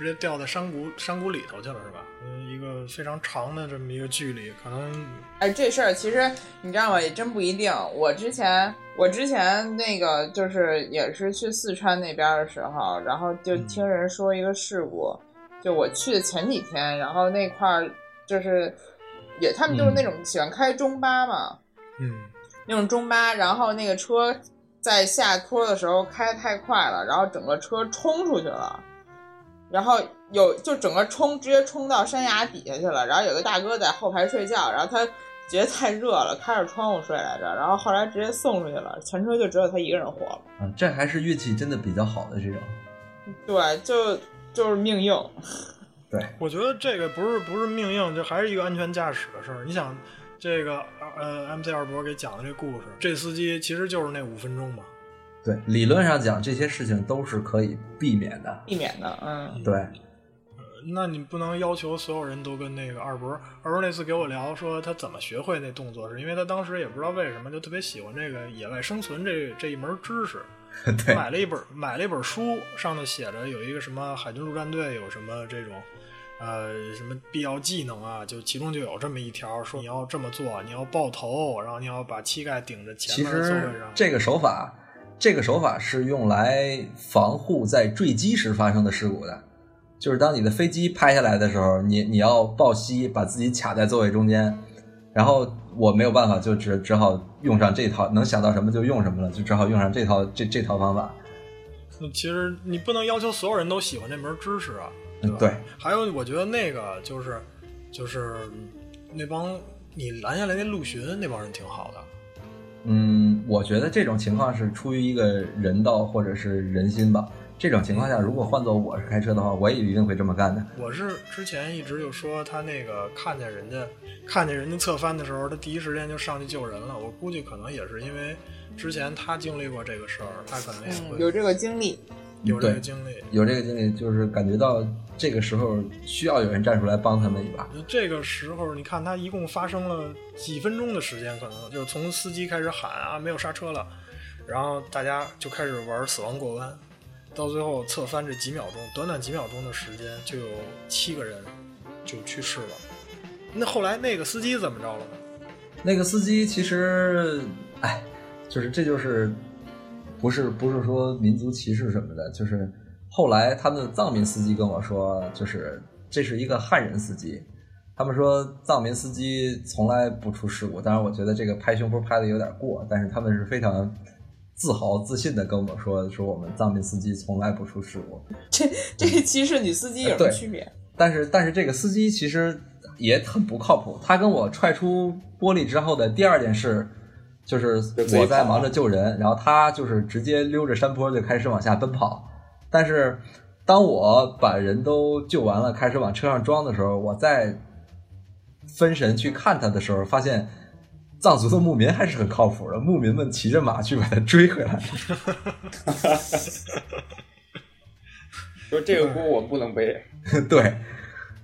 直接掉在山谷山谷里头去了，是吧？嗯，一个非常长的这么一个距离，可能。哎，这事儿其实你知道吗？也真不一定。我之前我之前那个就是也是去四川那边的时候，然后就听人说一个事故，就我去的前几天，然后那块儿就是也他们就是那种喜欢开中巴嘛，嗯，那种中巴，然后那个车在下坡的时候开太快了，然后整个车冲出去了。然后有就整个冲直接冲到山崖底下去了，然后有个大哥在后排睡觉，然后他觉得太热了，开着窗户睡来着，然后后来直接送出去了，全车就只有他一个人活了。嗯，这还是运气真的比较好的这种。对，就就是命硬。对，我觉得这个不是不是命硬，就还是一个安全驾驶的事儿。你想，这个呃，MC 二博给讲的这故事，这司机其实就是那五分钟嘛。对，理论上讲，这些事情都是可以避免的。避免的，嗯，对。那你不能要求所有人都跟那个二伯。二伯那次给我聊说他怎么学会那动作，是因为他当时也不知道为什么就特别喜欢这个野外生存这这一门知识。<laughs> 对。买了一本买了一本书，上头写着有一个什么海军陆战队有什么这种呃什么必要技能啊，就其中就有这么一条，说你要这么做，你要抱头，然后你要把膝盖顶着前面座位上。这个手法。这个手法是用来防护在坠机时发生的事故的，就是当你的飞机拍下来的时候，你你要抱膝，把自己卡在座位中间，然后我没有办法，就只只好用上这套，能想到什么就用什么了，就只好用上这套这这套方法。那其实你不能要求所有人都喜欢这门知识啊，对吧？对。还有，我觉得那个就是就是那帮你拦下来那陆巡那帮人挺好的。嗯，我觉得这种情况是出于一个人道或者是人心吧。这种情况下，如果换做我是开车的话，我也一定会这么干的。我是之前一直就说他那个看见人家看见人家侧翻的时候，他第一时间就上去救人了。我估计可能也是因为之前他经历过这个事儿，他可能也会有这个经历。有这个经历，有这个经历，就是感觉到这个时候需要有人站出来帮他们一把。这个时候，你看他一共发生了几分钟的时间，可能就从司机开始喊啊，没有刹车了，然后大家就开始玩死亡过弯，到最后侧翻这几秒钟，短短几秒钟的时间，就有七个人就去世了。那后来那个司机怎么着了呢？那个司机其实，哎，就是这就是。不是不是说民族歧视什么的，就是后来他们的藏民司机跟我说，就是这是一个汉人司机。他们说藏民司机从来不出事故，当然我觉得这个拍胸脯拍的有点过，但是他们是非常自豪自信的跟我说，说我们藏民司机从来不出事故。<laughs> 这这歧视女司机有什么区别？但是但是这个司机其实也很不靠谱。他跟我踹出玻璃之后的第二件事。就是我在忙着救人，然后他就是直接溜着山坡就开始往下奔跑。但是当我把人都救完了，开始往车上装的时候，我再分神去看他的时候，发现藏族的牧民还是很靠谱的。牧民们骑着马去把他追回来。<laughs> 说这个锅我们不能背。<laughs> 对，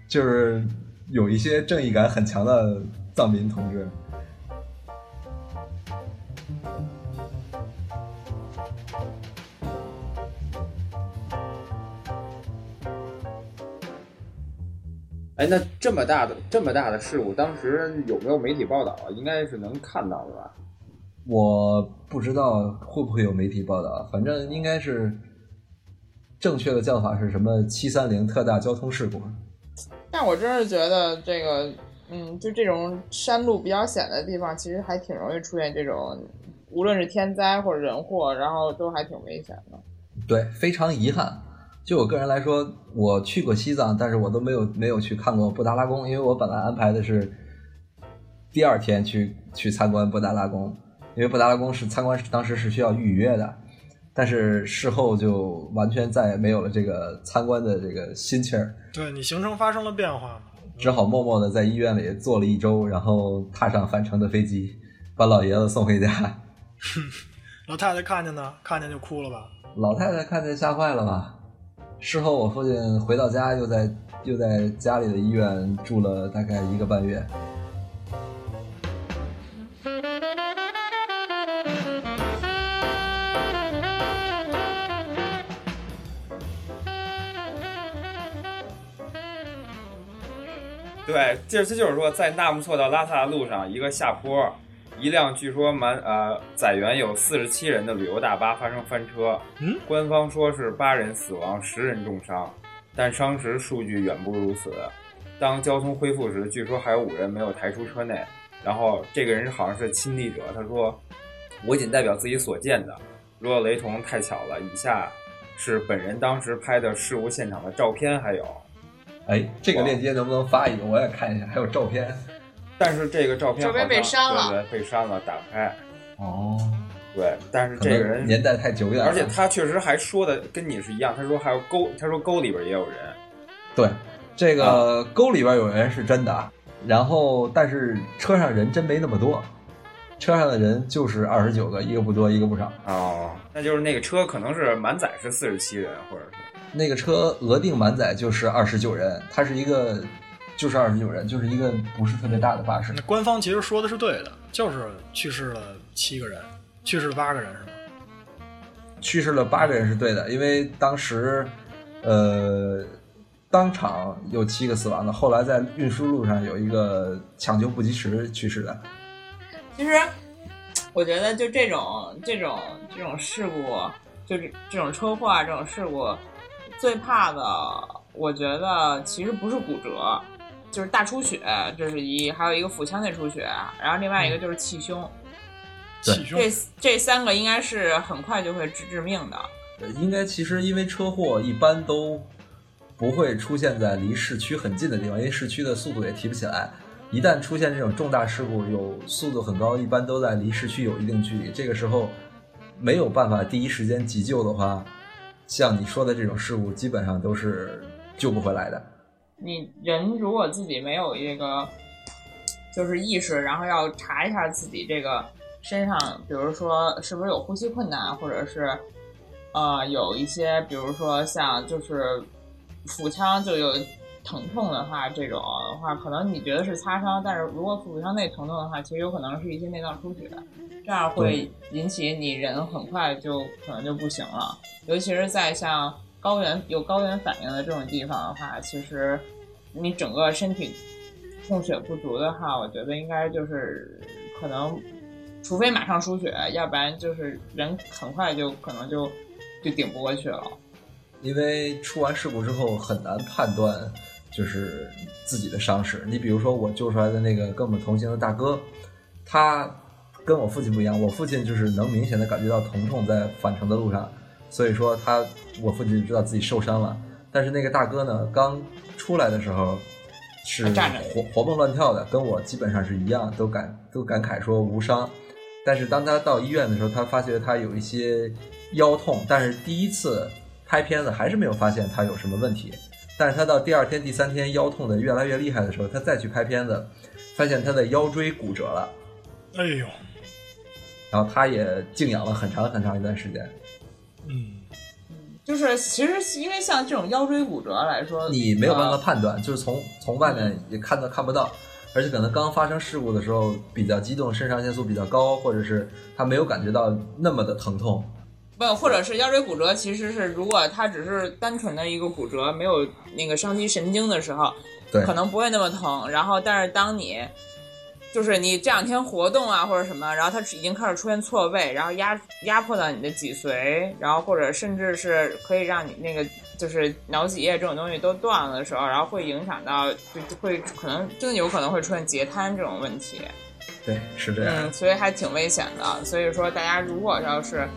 就是有一些正义感很强的藏民同志。哎，那这么大的这么大的事故，当时有没有媒体报道啊？应该是能看到的吧？我不知道会不会有媒体报道，反正应该是正确的叫法是什么“七三零特大交通事故”。但我真是觉得这个，嗯，就这种山路比较险的地方，其实还挺容易出现这种，无论是天灾或者人祸，然后都还挺危险的。对，非常遗憾。就我个人来说，我去过西藏，但是我都没有没有去看过布达拉宫，因为我本来安排的是第二天去去参观布达拉宫，因为布达拉宫是参观当时是需要预约的，但是事后就完全再也没有了这个参观的这个心气儿，对你行程发生了变化嘛？只好默默的在医院里坐了一周，然后踏上返程的飞机，把老爷子送回家。老太太看见呢，看见就哭了吧？老太太看见吓坏了吧？事后我父亲回到家，又在又在家里的医院住了大概一个半月。对，这这就是说，在纳木错到拉萨的路上，一个下坡，一辆据说满呃载员有四十七人的旅游大巴发生翻车。嗯，官方说是八人死亡，十人重伤，但伤时数据远不如此。当交通恢复时，据说还有五人没有抬出车内。然后这个人好像是亲历者，他说：“我仅代表自己所见的，如有雷同太巧了。”以下是本人当时拍的事故现场的照片，还有。哎，这个链接能不能发一个？我也看一下，还有照片。但是这个照片照片被删了，对对，被删了，打不开。哦，对，但是这个人年代太久远了，而且他确实还说的跟你是一样，他说还有沟，他说沟里边也有人。对，这个沟里边有人是真的啊，然后但是车上人真没那么多，车上的人就是二十九个，一个不多，一个不少。哦，那就是那个车可能是满载是四十七人，或者是。那个车额定满载就是二十九人，它是一个，就是二十九人，就是一个不是特别大的巴士。那官方其实说的是对的，就是去世了七个人，去世了八个人是吗？去世了八个人是对的，因为当时，呃，当场有七个死亡的，后来在运输路上有一个抢救不及时去世的。其实，我觉得就这种这种这种事故，就是这种车祸啊，这种事故。最怕的，我觉得其实不是骨折，就是大出血，这是一；还有一个腹腔内出血，然后另外一个就是气胸。气胸。这这三个应该是很快就会致致命的。应该其实因为车祸一般都不会出现在离市区很近的地方，因为市区的速度也提不起来。一旦出现这种重大事故，有速度很高，一般都在离市区有一定距离。这个时候没有办法第一时间急救的话。像你说的这种事故，基本上都是救不回来的。你人如果自己没有这个就是意识，然后要查一下自己这个身上，比如说是不是有呼吸困难，或者是呃有一些，比如说像就是腹腔就有疼痛的话，这种的话，可能你觉得是擦伤，但是如果腹腔内疼痛的话，其实有可能是一些内脏出血。这样会引起你人很快就可能就不行了，尤其是在像高原有高原反应的这种地方的话，其实你整个身体供血不足的话，我觉得应该就是可能，除非马上输血，要不然就是人很快就可能就就顶不过去了。因为出完事故之后很难判断就是自己的伤势。你比如说我救出来的那个跟我们同行的大哥，他。跟我父亲不一样，我父亲就是能明显的感觉到疼痛在返程的路上，所以说他我父亲知道自己受伤了。但是那个大哥呢，刚出来的时候是活活蹦乱跳的，跟我基本上是一样，都感都感慨说无伤。但是当他到医院的时候，他发觉他有一些腰痛，但是第一次拍片子还是没有发现他有什么问题。但是他到第二天、第三天腰痛的越来越厉害的时候，他再去拍片子，发现他的腰椎骨折了。哎呦！然后他也静养了很长很长一段时间。嗯，就是其实因为像这种腰椎骨折来说，你没有办法判断，就是从从外面也看到看不到，而且可能刚发生事故的时候比较激动，肾上腺素比较高，或者是他没有感觉到那么的疼痛。不，或者是腰椎骨折，其实是如果他只是单纯的一个骨折，没有那个伤及神经的时候，对，可能不会那么疼。然后，但是当你就是你这两天活动啊或者什么，然后它已经开始出现错位，然后压压迫到你的脊髓，然后或者甚至是可以让你那个就是脑脊液这种东西都断了的时候，然后会影响到就就会可能真的有可能会出现截瘫这种问题。对，是这样。嗯，所以还挺危险的。所以说，大家如果要是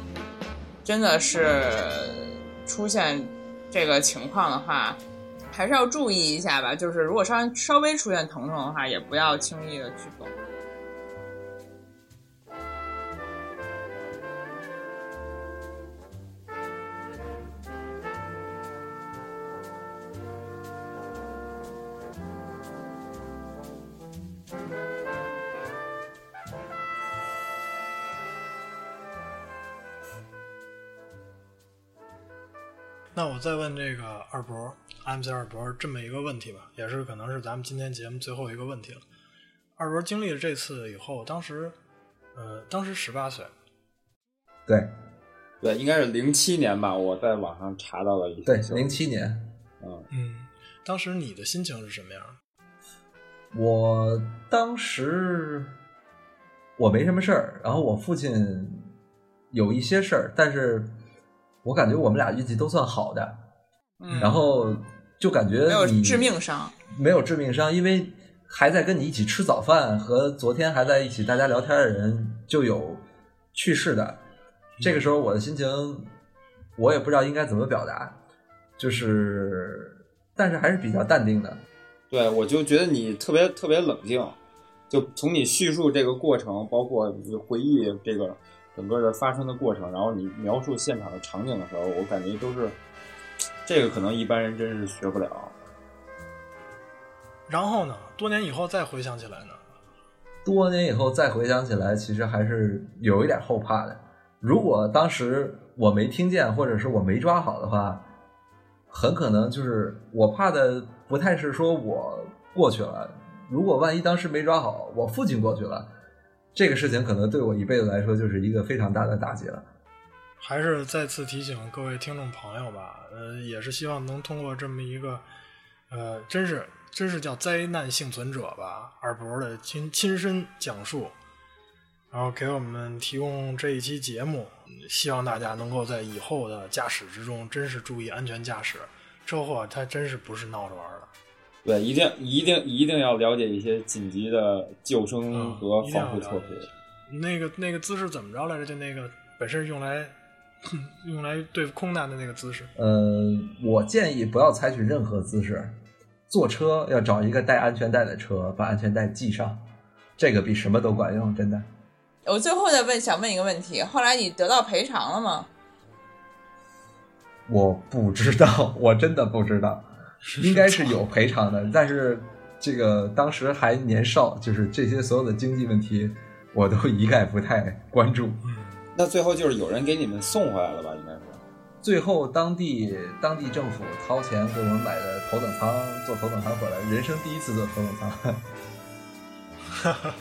真的是出现这个情况的话，还是要注意一下吧。就是如果稍稍微出现疼痛的话，也不要轻易的去动。那我再问这个二博，MC 二博这么一个问题吧，也是可能是咱们今天节目最后一个问题了。二博经历了这次以后，当时，呃，当时十八岁，对对，应该是零七年吧，我在网上查到了一些对。零七年，嗯，嗯，当时你的心情是什么样？我当时我没什么事儿，然后我父亲有一些事儿，但是我感觉我们俩运气都算好的，嗯，然后就感觉没有致命伤。没有致命伤，因为还在跟你一起吃早饭和昨天还在一起大家聊天的人就有去世的。这个时候我的心情，我也不知道应该怎么表达，就是，但是还是比较淡定的。对，我就觉得你特别特别冷静，就从你叙述这个过程，包括你回忆这个整个的发生的过程，然后你描述现场的场景的时候，我感觉都是这个可能一般人真是学不了。然后呢？多年以后再回想起来呢？多年以后再回想起来，其实还是有一点后怕的。如果当时我没听见，或者是我没抓好的话，很可能就是我怕的不太是说我过去了。如果万一当时没抓好，我父亲过去了，这个事情可能对我一辈子来说就是一个非常大的打击了。还是再次提醒各位听众朋友吧，呃，也是希望能通过这么一个，呃，真是真是叫灾难幸存者吧，二博的亲亲身讲述，然后给我们提供这一期节目，希望大家能够在以后的驾驶之中真是注意安全驾驶，车祸它真是不是闹着玩的。对，一定一定一定要了解一些紧急的救生嗯和防护措施。那个那个姿势怎么着来着？就那个本身用来 <clears throat> 用来对付空难的那个姿势。嗯，我建议不要采取任何姿势，坐车要找一个带安全带的车，把安全带系上，这个比什么都管用，真的。我最后再问，想问一个问题，后来你得到赔偿了吗？我不知道，我真的不知道，应该是有赔偿的，但是这个当时还年少，就是这些所有的经济问题，我都一概不太关注。那最后就是有人给你们送回来了吧？应该是。最后当地当地政府掏钱给我们买的头等舱，坐头等舱回来，人生第一次坐头等舱。哈哈哈